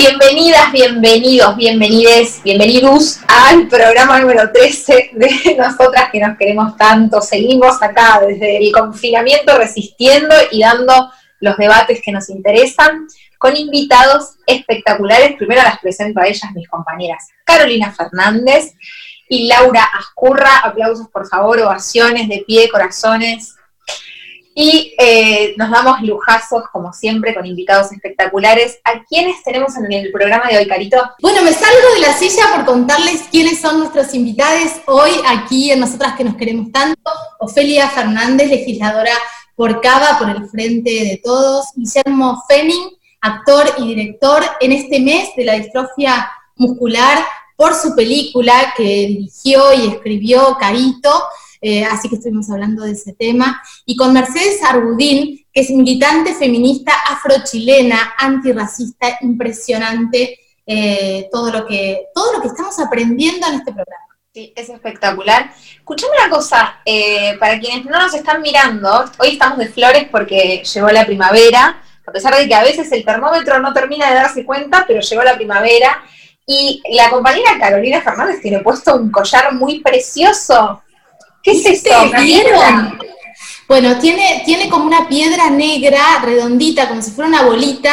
Bienvenidas, bienvenidos, bienvenides, bienvenidos al programa número 13 de Nosotras que nos queremos tanto. Seguimos acá desde el confinamiento resistiendo y dando los debates que nos interesan con invitados espectaculares. Primero las presento a ellas, mis compañeras Carolina Fernández y Laura Ascurra. Aplausos, por favor, ovaciones de pie, corazones. Y eh, nos damos lujazos, como siempre, con invitados espectaculares. ¿A quiénes tenemos en el programa de hoy, Carito? Bueno, me salgo de la silla por contarles quiénes son nuestros invitados hoy aquí en Nosotras que nos queremos tanto. Ofelia Fernández, legisladora por Cava, por el Frente de Todos. Guillermo Fenning, actor y director en este mes de la distrofia muscular por su película que dirigió y escribió Carito. Eh, así que estuvimos hablando de ese tema, y con Mercedes Argudín, que es militante feminista afrochilena, antirracista, impresionante, eh, todo, lo que, todo lo que estamos aprendiendo en este programa. Sí, es espectacular. Escuchame una cosa, eh, para quienes no nos están mirando, hoy estamos de flores porque llegó la primavera, a pesar de que a veces el termómetro no termina de darse cuenta, pero llegó la primavera. Y la compañera Carolina Fernández tiene puesto un collar muy precioso. ¿Qué es esto? ¿Vieron? Bueno, tiene, tiene como una piedra negra, redondita, como si fuera una bolita.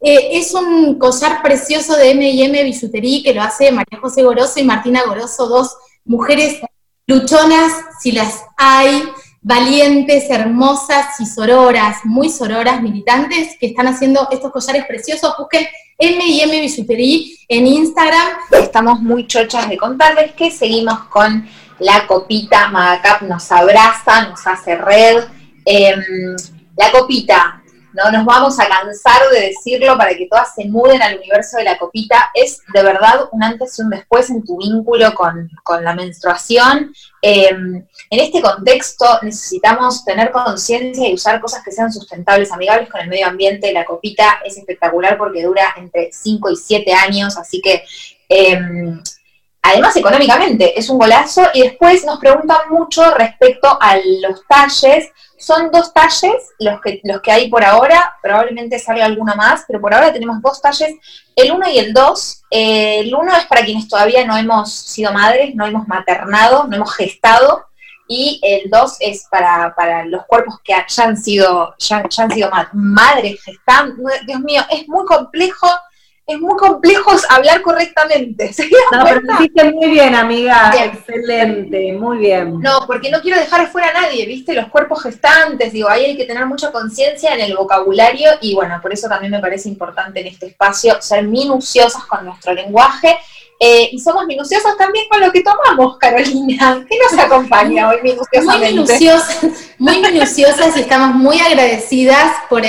Eh, es un collar precioso de M&M Bisutería que lo hace María José Goroso y Martina Goroso, dos mujeres luchonas, si las hay, valientes, hermosas y sororas, muy sororas, militantes, que están haciendo estos collares preciosos. Busquen M&M Bisutería en Instagram. Estamos muy chochas de contarles que seguimos con la copita Magacap nos abraza, nos hace red. Em, la copita, no nos vamos a cansar de decirlo para que todas se muden al universo de la copita, es de verdad un antes y un después en tu vínculo con, la menstruación. Em, en este contexto necesitamos tener conciencia y usar cosas que sean sustentables, amigables con el medio ambiente. La copita es espectacular porque dura entre 5 y 7 años, así que em, además económicamente es un golazo y después nos preguntan mucho respecto a los talles. Son dos talles los que, los que hay por ahora, probablemente salga alguna más, pero por ahora tenemos dos talles, el 1 y el 2. el 1 es para quienes todavía no hemos sido madres, no hemos maternado, no hemos gestado, y el 2 es para, los cuerpos que ya han sido, ya, han sido madres gestando. Dios mío, es muy complejo es muy complejo hablar correctamente. no, pero lo hiciste muy bien, amiga. Excelente, muy bien. No, porque no quiero dejar afuera a nadie, ¿viste? Los cuerpos gestantes, digo, ahí hay que tener mucha conciencia en el vocabulario y bueno, por eso también me parece importante en este espacio ser minuciosas con nuestro lenguaje eh, y somos minuciosas también con lo que tomamos, Carolina. ¿Qué nos acompaña hoy minuciosamente? Muy minuciosas, muy minuciosas y estamos muy agradecidas por,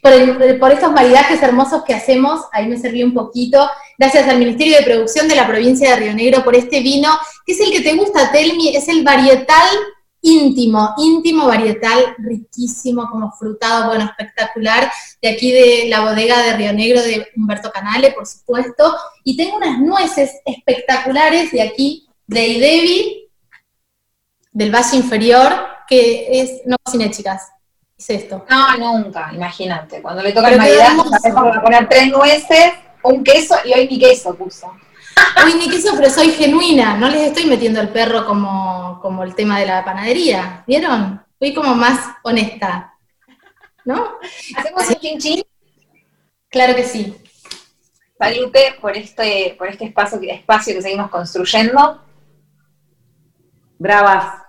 por, por, estos maridajes hermosos que hacemos. Ahí me serví un poquito. Gracias al Ministerio de Producción de la provincia de Río Negro por este vino, que es el que te gusta, Telmi, es el varietal íntimo, íntimo varietal, riquísimo, como frutado, bueno, espectacular, de aquí de la bodega de Río Negro de Humberto Canale, por supuesto, y tengo unas nueces espectaculares de aquí, de Idevi, del Valle Inferior, que es, no cociné, chicas, es esto. No, nunca, imagínate, cuando le toca el Navidad, a poner tres nueces, un queso, y hoy mi queso puso. Uy, ni queso, pero soy genuina, no les estoy metiendo el perro como, como el tema de la panadería, ¿vieron? Fui como más honesta, ¿no? ¿Hacemos el chin chin? Claro que sí. Salute por este, por este espacio, espacio que seguimos construyendo. Bravas.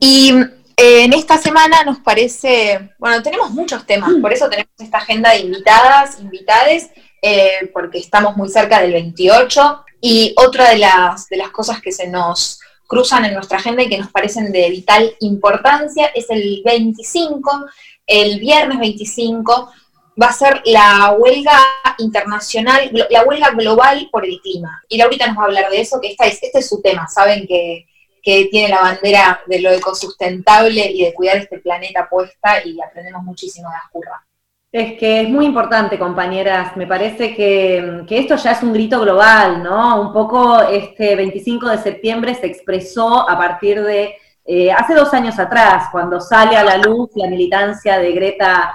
Y eh, en esta semana nos parece, bueno, tenemos muchos temas, por eso tenemos esta agenda de invitadas, invitades, eh, porque estamos muy cerca del 28. Y otra de las, de las cosas que se nos cruzan en nuestra agenda y que nos parecen de vital importancia es el 25, el viernes 25, va a ser la huelga internacional, la huelga global por el clima. Y Laurita nos va a hablar de eso, que esta es, este es su tema. Saben que, que tiene la bandera de lo ecosustentable y de cuidar este planeta puesta y aprendemos muchísimo de Ascurra. Es que es muy importante, compañeras. Me parece que, esto ya es un grito global, ¿no? Un poco este 25 de septiembre se expresó a partir de eh, hace dos años atrás, cuando sale a la luz la militancia de Greta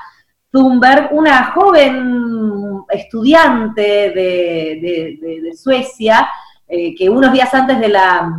Thunberg, una joven estudiante de, Suecia, eh, que unos días antes de la,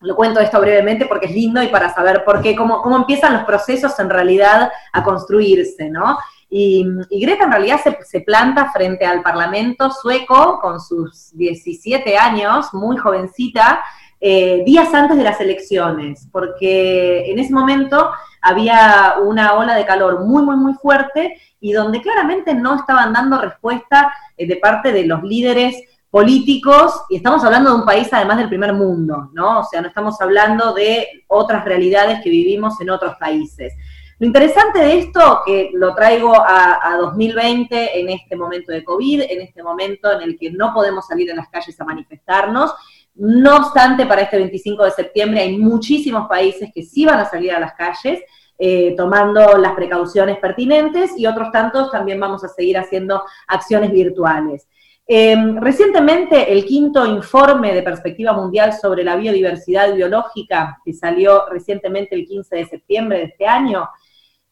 lo cuento esto brevemente porque es lindo y para saber por qué, cómo, cómo empiezan los procesos en realidad a construirse, ¿no? Y, Greta en realidad se, planta frente al Parlamento sueco con sus 17 años, muy jovencita, eh, días antes de las elecciones, porque en ese momento había una ola de calor muy, muy, muy fuerte y donde claramente no estaban dando respuesta eh, de parte de los líderes políticos, y estamos hablando de un país además del primer mundo, ¿no? O sea, no estamos hablando de otras realidades que vivimos en otros países. Lo interesante de esto, que lo traigo a, 2020 en este momento de COVID, en este momento en el que no podemos salir a las calles a manifestarnos, no obstante, para este 25 de septiembre hay muchísimos países que sí van a salir a las calles, eh, tomando las precauciones pertinentes y otros tantos también vamos a seguir haciendo acciones virtuales. Em, recientemente, el quinto informe de perspectiva mundial sobre la biodiversidad biológica, que salió recientemente el 15 de septiembre de este año,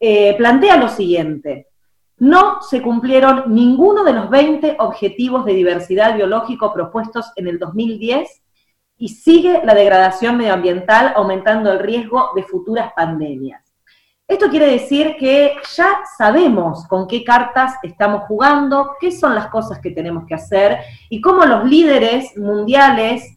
eh, plantea lo siguiente. No se cumplieron ninguno de los 20 objetivos de diversidad biológico propuestos en el 2010 y sigue la degradación medioambiental aumentando el riesgo de futuras pandemias. Esto quiere decir que ya sabemos con qué cartas estamos jugando, qué son las cosas que tenemos que hacer y cómo los líderes mundiales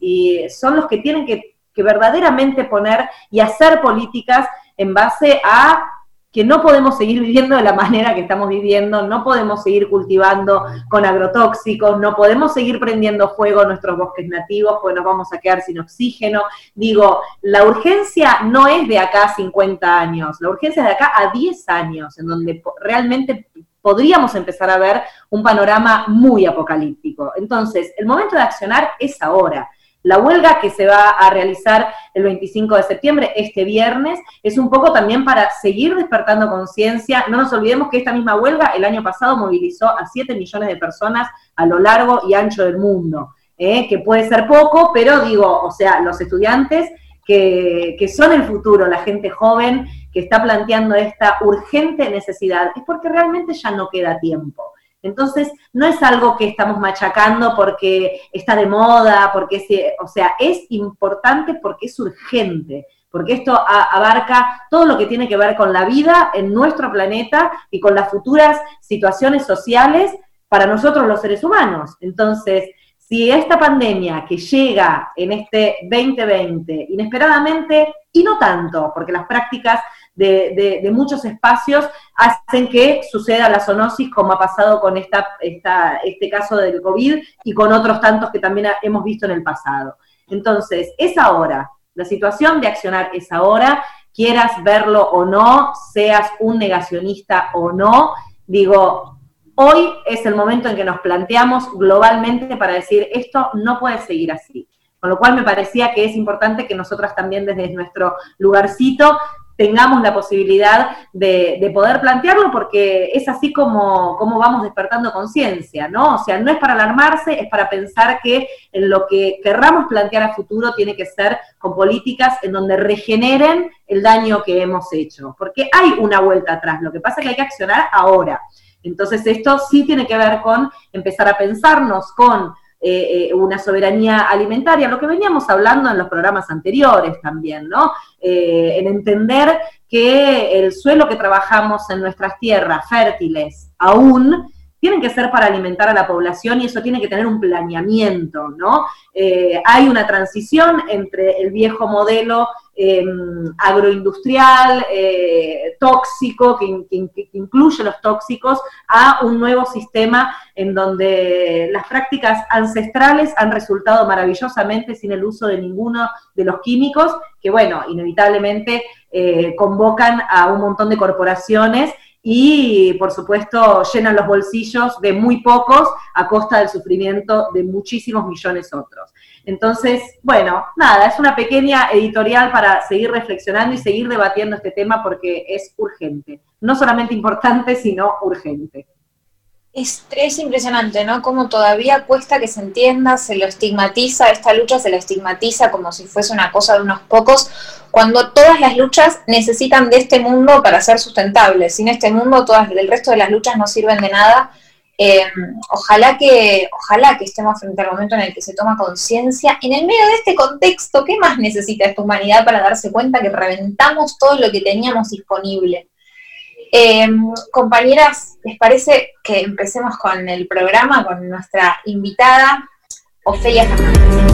son los que tienen que verdaderamente poner y hacer políticas en base a que no podemos seguir viviendo de la manera que estamos viviendo, no podemos seguir cultivando con agrotóxicos, no podemos seguir prendiendo fuego nuestros bosques nativos porque nos vamos a quedar sin oxígeno. Digo, la urgencia no es de acá a 50 años, la urgencia es de acá a 10 años, en donde realmente podríamos empezar a ver un panorama muy apocalíptico. Entonces, el momento de accionar es ahora. La huelga que se va a realizar el 25 de septiembre, este viernes, es un poco también para seguir despertando conciencia. No nos olvidemos que esta misma huelga el año pasado movilizó a 7 millones de personas a lo largo y ancho del mundo, ¿eh? que puede ser poco, pero digo, o sea, los estudiantes que, que son el futuro, la gente joven que está planteando esta urgente necesidad, es porque realmente ya no queda tiempo. Entonces, no es algo que estamos machacando porque está de moda, porque es, o sea, es importante porque es urgente, porque esto abarca todo lo que tiene que ver con la vida en nuestro planeta y con las futuras situaciones sociales para nosotros los seres humanos. Entonces, si esta pandemia que llega en este 2020 inesperadamente, y no tanto, porque las prácticas de, muchos espacios hacen que suceda la zoonosis, como ha pasado con esta, este caso del COVID y con otros tantos que también hemos visto en el pasado. Entonces, es ahora, la situación de accionar es ahora, quieras verlo o no, seas un negacionista o no, digo, hoy es el momento en que nos planteamos globalmente para decir, esto no puede seguir así. Con lo cual me parecía que es importante que nosotras también desde nuestro lugarcito tengamos la posibilidad de, poder plantearlo, porque es así como, como vamos despertando conciencia, ¿no? O sea, no es para alarmarse, es para pensar que en lo que querramos plantear a futuro tiene que ser con políticas en donde regeneren el daño que hemos hecho, porque hay una vuelta atrás, lo que pasa es que hay que accionar ahora. Entonces esto sí tiene que ver con empezar a pensarnos con eh, eh, una soberanía alimentaria, lo que veníamos hablando en los programas anteriores también, ¿no? Eh, en entender que el suelo que trabajamos en nuestras tierras fértiles aún tienen que ser para alimentar a la población y eso tiene que tener un planeamiento, ¿no? hay una transición entre el viejo modelo Em, agroindustrial, eh, tóxico, que, incluye los tóxicos, a un nuevo sistema en donde las prácticas ancestrales han resultado maravillosamente sin el uso de ninguno de los químicos, que bueno, inevitablemente eh, convocan a un montón de corporaciones y por supuesto llenan los bolsillos de muy pocos a costa del sufrimiento de muchísimos millones otros. Entonces, bueno, nada, es una pequeña editorial para seguir reflexionando y seguir debatiendo este tema porque es urgente. No solamente importante, sino urgente. Es, es, impresionante, ¿no? Como todavía cuesta que se entienda, se lo estigmatiza, esta lucha se la estigmatiza como si fuese una cosa de unos pocos, cuando todas las luchas necesitan de este mundo para ser sustentables. Sin este mundo, todas el resto de las luchas no sirven de nada. Eh, ojalá, que, ojalá que estemos frente al momento en el que se toma conciencia. En el medio de este contexto, ¿qué más necesita esta humanidad para darse cuenta que reventamos todo lo que teníamos disponible? Eh, compañeras, ¿les parece que empecemos con el programa, con nuestra invitada, Ofelia Fernández?